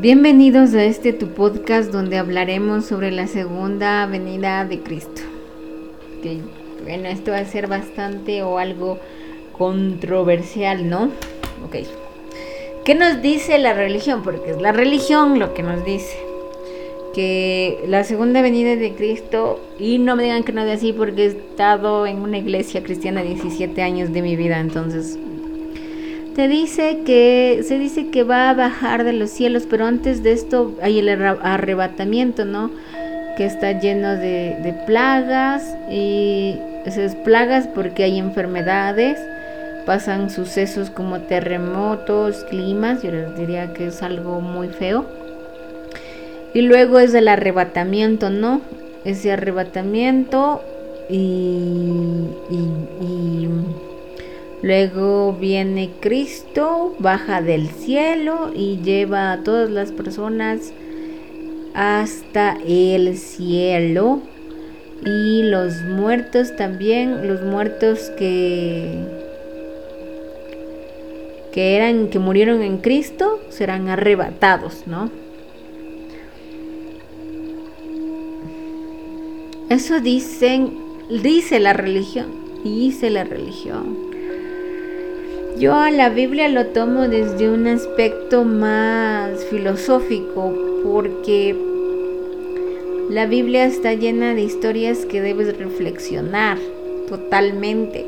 Bienvenidos a este tu podcast donde hablaremos sobre la segunda venida de Cristo. bueno, esto va a ser bastante o algo controversial, ¿no? Ok. ¿Qué nos dice la religión? Porque es la religión lo que nos dice que la segunda venida de Cristo, y no me digan que no de así porque he estado en una iglesia cristiana 17 años de mi vida, entonces te dice que se dice que va a bajar de los cielos, pero antes de esto hay el arrebatamiento, ¿no? Que está lleno de, plagas y esas plagas porque hay enfermedades, pasan sucesos como terremotos, climas, yo les diría que es algo muy feo. Y luego es el arrebatamiento, ¿no? Ese arrebatamiento y, Luego viene Cristo, baja del cielo y lleva a todas las personas hasta el cielo. Y los muertos también, los muertos que que eran que murieron en Cristo serán arrebatados, ¿no? Eso dicen, dice la religión, dice la religión. Yo a la Biblia lo tomo desde un aspecto más filosófico porque la Biblia está llena de historias que debes reflexionar totalmente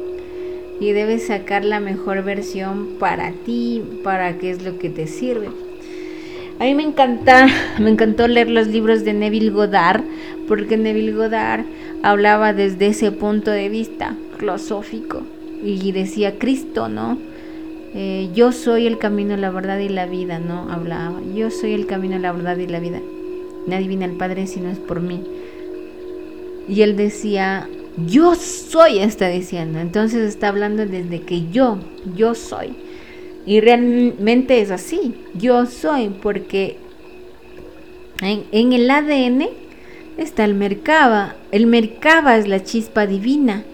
y debes sacar la mejor versión para ti, para qué es lo que te sirve. A mí me encanta, me encantó leer los libros de Neville Goddard porque Neville Goddard hablaba desde ese punto de vista filosófico y decía Cristo, ¿no? Eh, yo soy el camino, la verdad y la vida, ¿no? Hablaba, yo soy el camino, la verdad y la vida. Nadie viene al Padre si no es por mí. Y él decía, yo soy, está diciendo. Entonces está hablando desde que yo, yo soy. Y realmente es así, yo soy, porque en, en el ADN está el Merkaba. El Merkaba es la chispa divina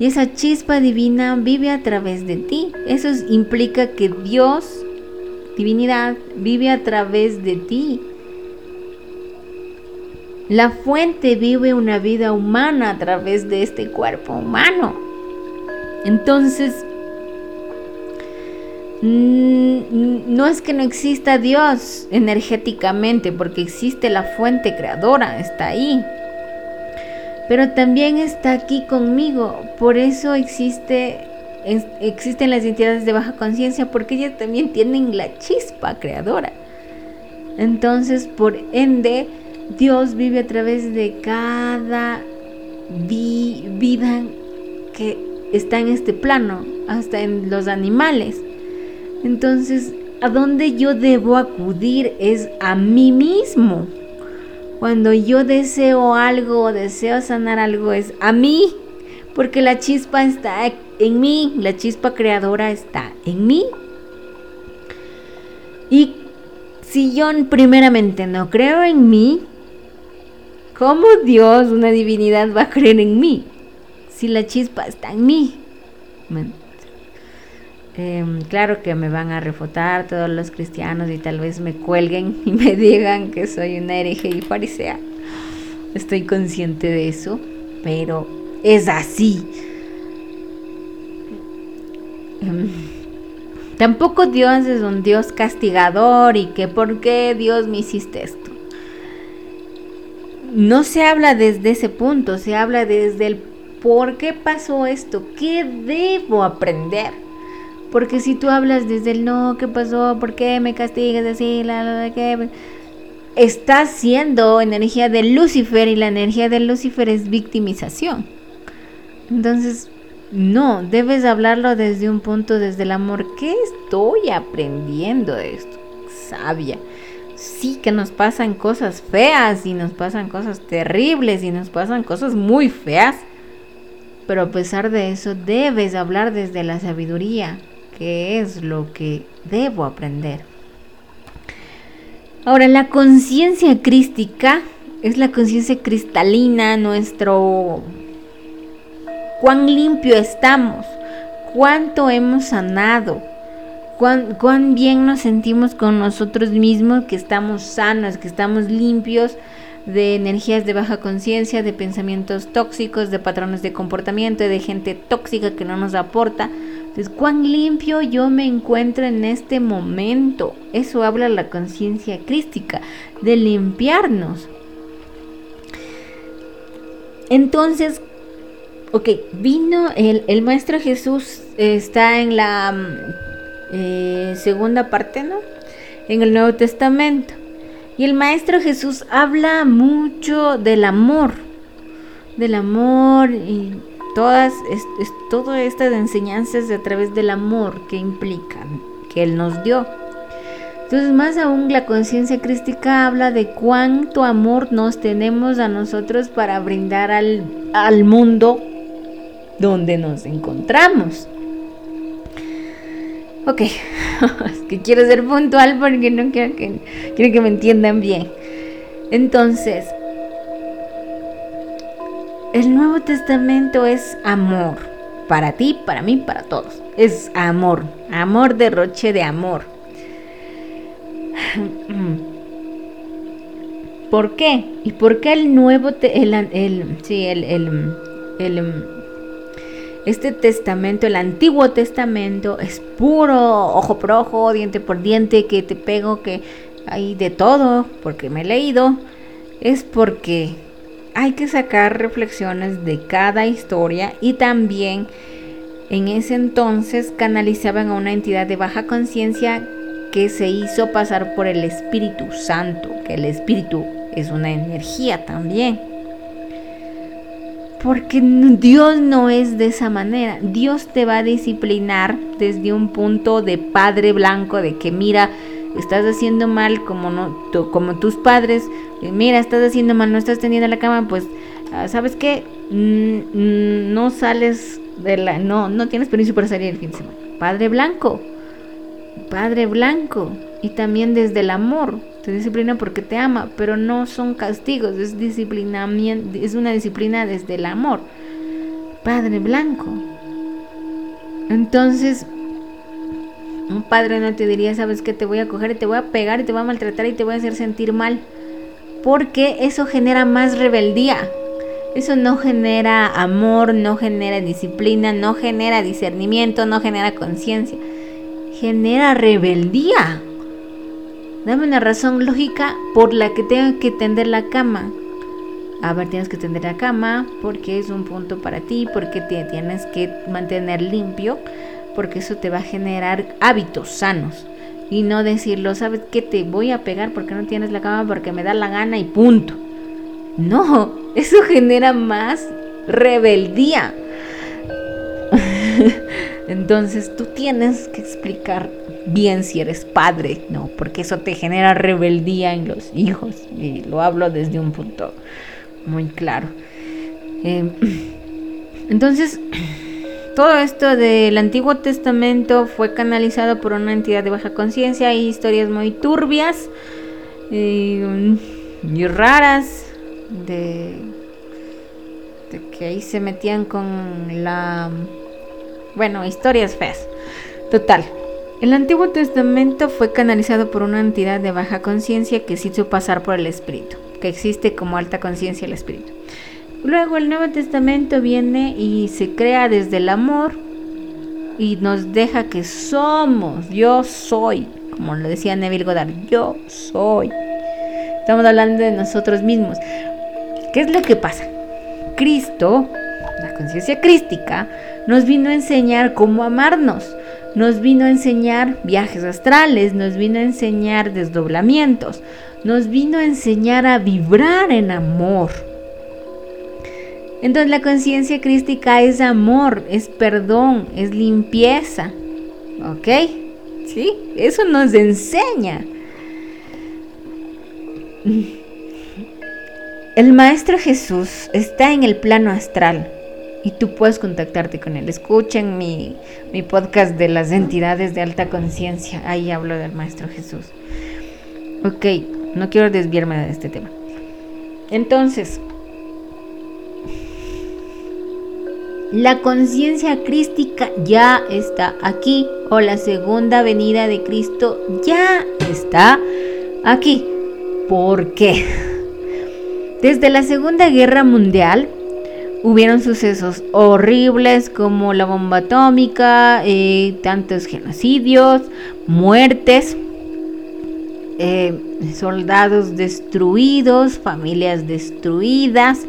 y esa chispa divina vive a través de ti. Eso implica que Dios, divinidad, vive a través de ti. La fuente vive una vida humana a través de este cuerpo humano. Entonces, no es que no exista Dios energéticamente, porque existe la fuente creadora, está ahí pero también está aquí conmigo. Por eso existe, existen las entidades de baja conciencia, porque ellas también tienen la chispa creadora. Entonces, por ende, Dios vive a través de cada vida que está en este plano, hasta en los animales. Entonces, a dónde yo debo acudir es a mí mismo. Cuando yo deseo algo deseo sanar algo es a mí, porque la chispa está en mí, la chispa creadora está en mí. Y si yo primeramente no creo en mí, ¿cómo Dios, una divinidad, va a creer en mí? Si la chispa está en mí. Em, claro que me van a refutar todos los cristianos y tal vez me cuelguen y me digan que soy una hereje y farisea. Estoy consciente de eso, pero es así. Em, tampoco Dios es un Dios castigador y que por qué Dios me hiciste esto. No se habla desde ese punto, se habla desde el por qué pasó esto, qué debo aprender. Porque si tú hablas desde el no, ¿qué pasó? ¿Por qué me castigas así? La, la, ¿qué? Estás siendo energía de Lucifer y la energía de Lucifer es victimización. Entonces, no, debes hablarlo desde un punto, desde el amor. ¿Qué estoy aprendiendo de esto? Sabia. Sí que nos pasan cosas feas y nos pasan cosas terribles y nos pasan cosas muy feas. Pero a pesar de eso, debes hablar desde la sabiduría, qué es lo que debo aprender. Ahora, la conciencia crística es la conciencia cristalina, nuestro cuán limpio estamos, cuánto hemos sanado, cuán, cuán bien nos sentimos con nosotros mismos, que estamos sanos, que estamos limpios de energías de baja conciencia, de pensamientos tóxicos, de patrones de comportamiento, de gente tóxica que no nos aporta. Entonces, cuán limpio yo me encuentro en este momento. Eso habla la conciencia crística, de limpiarnos. Entonces, ok, vino el, el Maestro Jesús, está en la mm, eh, segunda parte, ¿no? En el Nuevo Testamento. Y el Maestro Jesús habla mucho del amor, del amor y todas, todas estas enseñanzas a través del amor que implican, que Él nos dio. Entonces, más aún, la conciencia crística habla de cuánto amor nos tenemos a nosotros para brindar al, al mundo donde nos encontramos. Ok, es que quiero ser puntual porque no quiero que, quiero que me entiendan bien. Entonces, el Nuevo Testamento es amor. Para ti, para mí, para todos. Es amor. Amor derroche de amor. ¿Por qué? ¿Y por qué el Nuevo el, sí, el, el, el este testamento, el Antiguo Testamento, es puro ojo por ojo, diente por diente, que te pego, que hay de todo, porque me he leído. Es porque hay que sacar reflexiones de cada historia y también en ese entonces canalizaban a una entidad de baja conciencia que se hizo pasar por el Espíritu Santo, que el Espíritu es una energía también. Porque Dios no es de esa manera. Dios te va a disciplinar desde un punto de padre blanco, de que mira, estás haciendo mal como, no, como tus padres, mira, estás haciendo mal, no estás teniendo la cama, pues, ah, ¿sabes qué? Mm, mm, no sales de la... No, no tienes permiso para salir el fin de semana. Padre blanco. Padre blanco. Y también desde el amor. Te disciplina porque te ama, pero no son castigos, es disciplinamiento, es una disciplina desde el amor. Padre blanco. Entonces, un padre no te diría, sabes que te voy a coger y te voy a pegar y te voy a maltratar y te voy a hacer sentir mal. Porque eso genera más rebeldía. Eso no genera amor, no genera disciplina, no genera discernimiento, no genera conciencia. Genera rebeldía. Dame una razón lógica por la que tenga que tender la cama. A ver, tienes que tender la cama porque es un punto para ti, porque te tienes que mantener limpio, porque eso te va a generar hábitos sanos. Y no decirlo, ¿sabes qué? Te voy a pegar porque no tienes la cama, porque me da la gana y punto. No, eso genera más rebeldía. Entonces tú tienes que explicar bien si eres padre, no, porque eso te genera rebeldía en los hijos y lo hablo desde un punto muy claro. Em, entonces, todo esto del Antiguo Testamento fue canalizado por una entidad de baja conciencia, hay historias muy turbias y, y raras de, de que ahí se metían con la... Bueno, historias feas. Total, el Antiguo Testamento fue canalizado por una entidad de baja conciencia que se hizo pasar por el Espíritu, que existe como alta conciencia el Espíritu. Luego el Nuevo Testamento viene y se crea desde el amor y nos deja que somos, yo soy, como lo decía Neville Goddard, yo soy. Estamos hablando de nosotros mismos. ¿Qué es lo que pasa? Cristo, la conciencia crística, nos vino a enseñar cómo amarnos nos vino a enseñar viajes astrales, nos vino a enseñar desdoblamientos, nos vino a enseñar a vibrar en amor. Entonces la conciencia crística es amor, es perdón, es limpieza. ¿Ok? ¿Sí? Eso nos enseña. El Maestro Jesús está en el plano astral y tú puedes contactarte con él. Escuchen mi, mi podcast de las entidades de alta conciencia. Ahí hablo del Maestro Jesús. Ok, no quiero desviarme de este tema. La conciencia crística ya está aquí o la segunda venida de Cristo ya está aquí. ¿Por qué? Desde la Segunda Guerra Mundial hubieron sucesos horribles como la bomba atómica, eh, tantos genocidios, muertes, eh, soldados destruidos, familias destruidas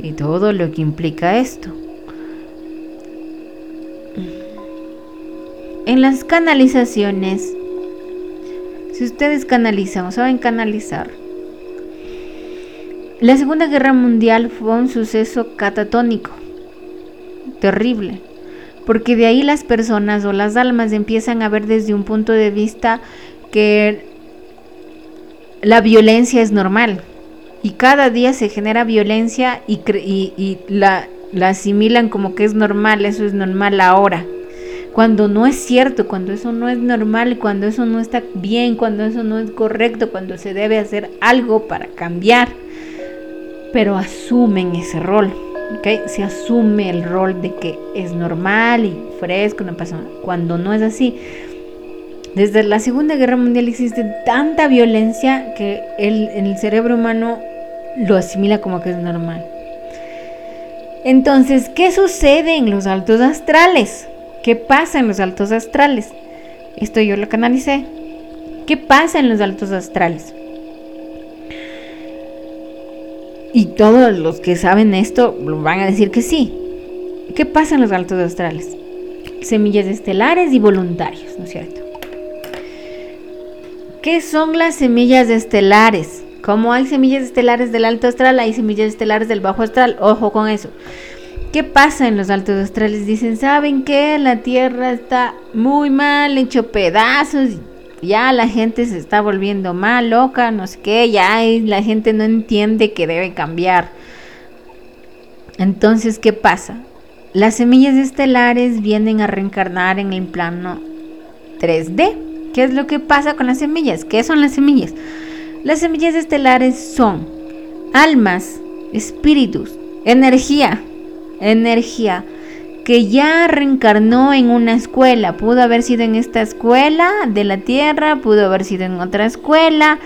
y todo lo que implica esto. En las canalizaciones, si ustedes canalizan o saben canalizar, la Segunda Guerra Mundial fue un suceso catatónico, terrible, porque de ahí las personas o las almas empiezan a ver desde un punto de vista que la violencia es normal. Y cada día se genera violencia y, y, la, la asimilan como que es normal, eso es normal ahora cuando no es cierto, cuando eso no es normal, cuando eso no está bien, cuando eso no es correcto, cuando se debe hacer algo para cambiar. Pero asumen ese rol, ¿ok? Se asume el rol de que es normal y fresco, no pasa nada. Cuando no es así. Desde la Segunda Guerra Mundial existe tanta violencia que el, el cerebro humano lo asimila como que es normal. Entonces, ¿qué sucede en los altos astrales? ¿Qué pasa en los altos astrales? Esto yo lo canalicé. ¿Qué pasa en los altos astrales? Y todos los que saben esto van a decir que sí. ¿Qué pasa en los altos astrales? Semillas estelares y voluntarios, ¿no es cierto? ¿Qué son las semillas estelares? Como hay semillas estelares del alto astral, hay semillas estelares del bajo astral. Ojo con eso. ¿Qué pasa en los altos astrales? Dicen, ¿saben qué? La Tierra está muy mal, hecho pedazos, ya la gente se está volviendo mal, loca, no sé qué, ya la gente no entiende que debe cambiar. Entonces, ¿qué pasa? Las semillas estelares vienen a reencarnar en el plano 3D. ¿Qué es lo que pasa con las semillas? ¿Qué son las semillas? Las semillas estelares son almas, espíritus, energía, energía que ya reencarnó en una escuela. Pudo haber sido en esta escuela de la Tierra, pudo haber sido en otra escuela.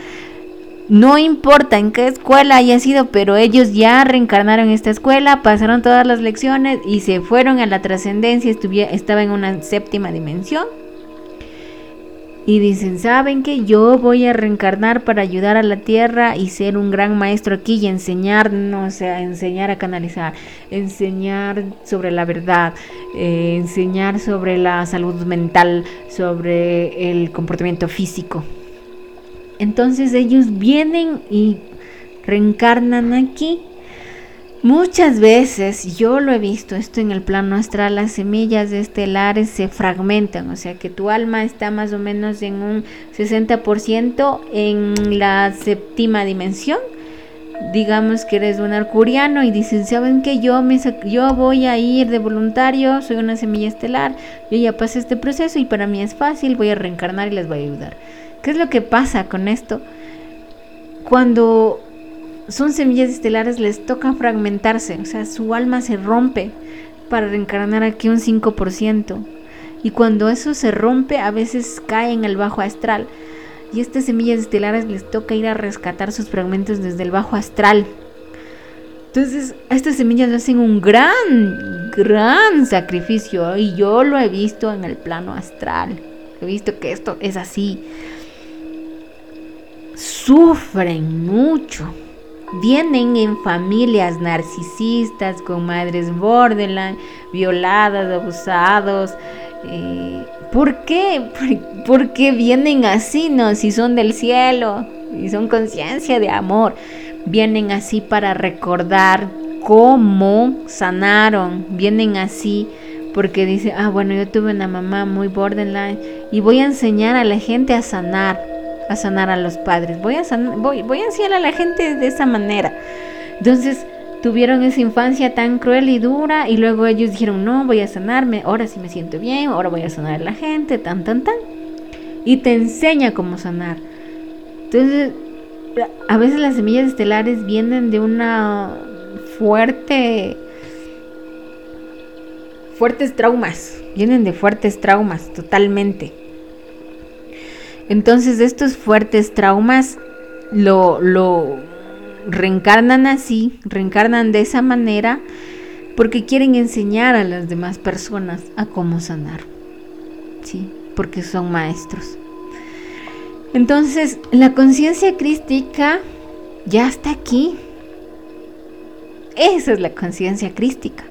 No importa en qué escuela haya sido, pero ellos ya reencarnaron en esta escuela, pasaron todas las lecciones y se fueron a la trascendencia, estaba en una séptima dimensión y dicen, ¿saben que yo voy a reencarnar para ayudar a la tierra y ser un gran maestro aquí y enseñarnos, a enseñar a canalizar, enseñar sobre la verdad, eh, enseñar sobre la salud mental, sobre el comportamiento físico? Entonces ellos vienen y reencarnan aquí Muchas veces yo lo he visto esto en el plano astral, las semillas estelares se fragmentan, o sea que tu alma está más o menos en un 60% en la séptima dimensión. Digamos que eres un arcuriano y dices, ¿saben que yo, me yo voy a ir de voluntario? Soy una semilla estelar, yo ya pasé este proceso y para mí es fácil, voy a reencarnar y les voy a ayudar. ¿Qué es lo que pasa con esto? Cuando son semillas estelares, les toca fragmentarse, o sea, su alma se rompe para reencarnar aquí un 5%. Y cuando eso se rompe, a veces cae en el bajo astral. Y estas semillas estelares les toca ir a rescatar sus fragmentos desde el bajo astral. Entonces, estas semillas hacen un gran, gran sacrificio. Y yo lo he visto en el plano astral. He visto que esto es así. Sufren mucho vienen en familias narcisistas, con madres borderline, violadas, abusados. Eh, ¿Por qué? ¿Por, qué vienen así, no? Si son del cielo y son conciencia de amor. Vienen así para recordar cómo sanaron. Vienen así porque dice, ah, bueno, yo tuve una mamá muy borderline y voy a enseñar a la gente a sanar a sanar a los padres, voy a, voy, voy a enseñar a la gente de esa manera. Entonces tuvieron esa infancia tan cruel y dura y luego ellos dijeron, no, voy a sanarme, ahora sí me siento bien, ahora voy a sanar a la gente, tan, tan, tan. Y te enseña cómo sanar. Entonces, a veces las semillas estelares vienen de una fuerte fuertes traumas, vienen de fuertes traumas, totalmente. Entonces estos fuertes traumas lo, lo reencarnan así, reencarnan de esa manera porque quieren enseñar a las demás personas a cómo sanar. Sí, porque son maestros. Entonces, la conciencia crística ya está aquí. Esa es la conciencia crística.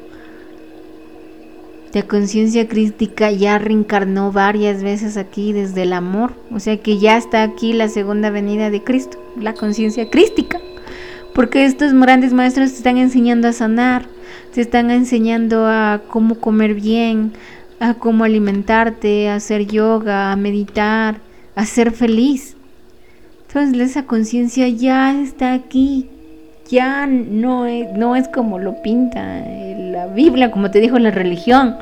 La conciencia crística ya reencarnó varias veces aquí desde el amor. O sea que ya está aquí la segunda venida de Cristo, la conciencia crística. Porque estos grandes maestros te están enseñando a sanar, te están enseñando a cómo comer bien, a cómo alimentarte, a hacer yoga, a meditar, a ser feliz. Entonces esa conciencia ya está aquí, ya no es, no es como lo pinta la Biblia, como te dijo la religión.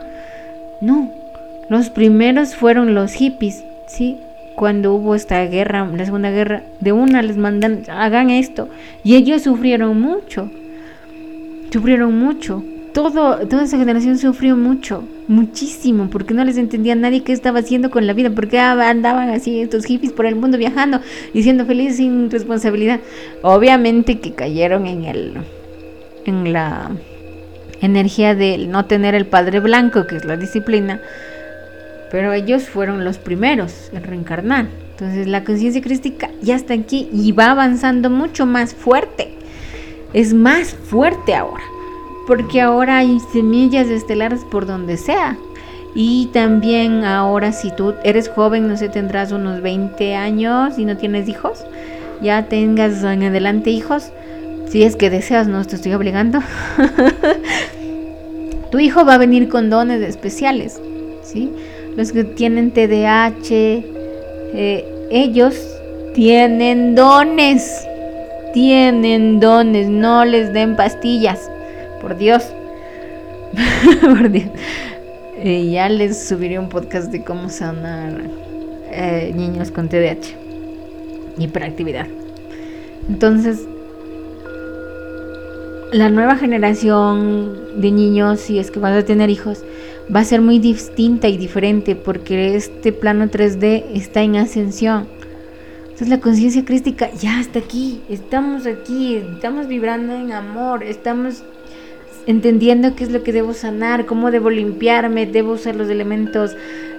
No, los primeros fueron los hippies, ¿sí? Cuando hubo esta guerra, la segunda guerra, de una les mandan, hagan esto. Y ellos sufrieron mucho, sufrieron mucho. Todo, toda esa generación sufrió mucho, muchísimo, porque no les entendía nadie qué estaba haciendo con la vida, porque andaban así estos hippies por el mundo viajando y siendo felices sin responsabilidad. Obviamente que cayeron en el, en la energía de no tener el padre blanco, que es la disciplina, pero ellos fueron los primeros en reencarnar. Entonces la conciencia crística ya está aquí y va avanzando mucho más fuerte. Es más fuerte ahora, porque ahora hay semillas estelares por donde sea. Y también ahora si tú eres joven, no sé, tendrás unos 20 años y no tienes hijos, ya tengas en adelante hijos, si es que deseas, no te estoy obligando. tu hijo va a venir con dones especiales, ¿sí? Los que tienen TDAH, eh, ellos tienen dones, tienen dones, no les den pastillas, por Dios, por Dios. Ya les subiré un podcast de cómo sanar eh, niños con TDAH, hiperactividad. Entonces, la nueva generación de niños, si es que vas a tener hijos, va a ser muy distinta y diferente porque este plano 3D está en ascensión. Entonces la conciencia crística ya está aquí, estamos aquí, estamos vibrando en amor, estamos entendiendo qué es lo que debo sanar, cómo debo limpiarme, debo usar los elementos,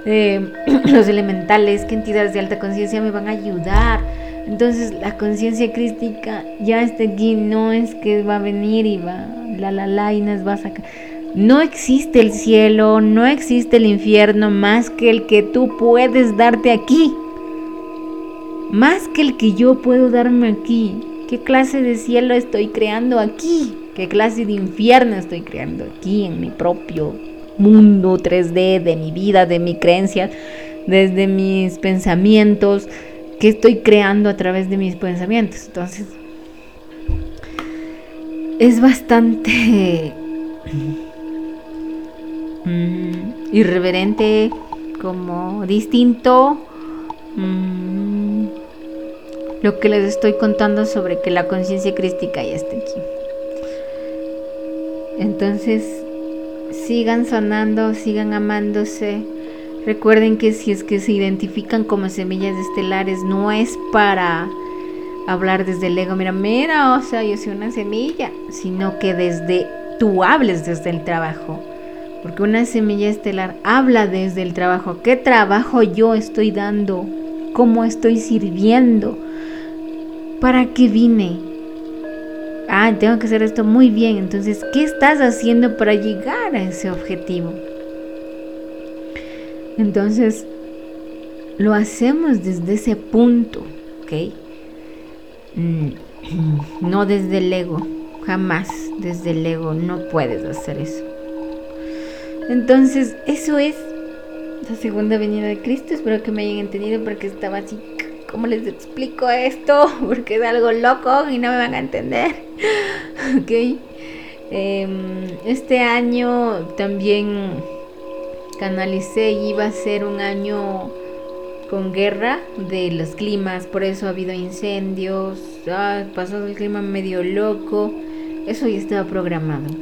eh, los elementales, qué entidades de alta conciencia me van a ayudar entonces la conciencia crística ya está aquí, no es que va a venir y va, la la la y nos va a sacar. No existe el cielo, no existe el infierno más que el que tú puedes darte aquí. Más que el que yo puedo darme aquí. ¿Qué clase de cielo estoy creando aquí? ¿Qué clase de infierno estoy creando aquí en mi propio mundo 3D, de mi vida, de mi creencia, desde mis pensamientos? que estoy creando a través de mis pensamientos. Entonces, es bastante mm, irreverente, como distinto. Mm, lo que les estoy contando sobre que la conciencia crística ya está aquí. Entonces, sigan sonando, sigan amándose Recuerden que si es que se identifican como semillas estelares, no es para hablar desde el ego, mira, mira, o sea, yo soy una semilla, sino que desde tú hables desde el trabajo. Porque una semilla estelar habla desde el trabajo. ¿Qué trabajo yo estoy dando? ¿Cómo estoy sirviendo? ¿Para qué vine? Ah, tengo que hacer esto muy bien. Entonces, ¿qué estás haciendo para llegar a ese objetivo? Entonces, lo hacemos desde ese punto, ¿ok? Mm, no desde el ego, jamás desde el ego no puedes hacer eso. Entonces, eso es la segunda venida de Cristo. Espero que me hayan entendido porque estaba así, ¿cómo les explico esto? Porque es algo loco y no me van a entender. ¿Ok? Em, este año también canalicé iba a ser un año con guerra de los climas, por eso ha habido incendios, ah, pasó el clima medio loco, eso ya estaba programado,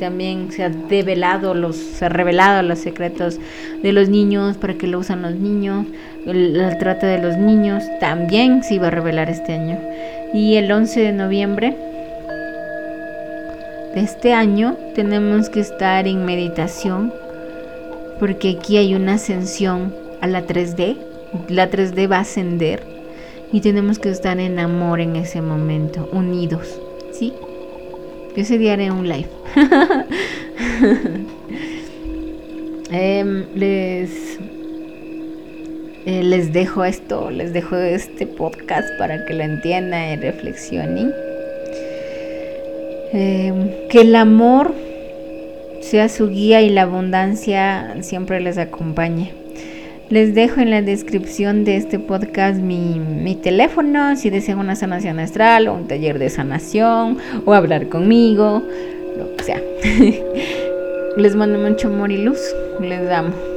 También se ha develado se ha revelado los secretos de los niños, para que lo usan los niños, la trata de los niños, también se iba a revelar este año. Y el 11 de noviembre de este año tenemos que estar en meditación, porque aquí hay una ascensión a la 3D, la 3D va a ascender y tenemos que estar en amor en ese momento, unidos, ¿sí? Yo ese día haré un live. Em, les, eh, les dejo esto, les dejo este podcast para que lo entiendan y reflexionen. Em, que el amor sea su guía y la abundancia siempre les acompañe. Les dejo en la descripción de este podcast mi, teléfono si desean una sanación astral o un taller de sanación o hablar conmigo, lo que sea. Les mando mucho amor y luz. Les amo.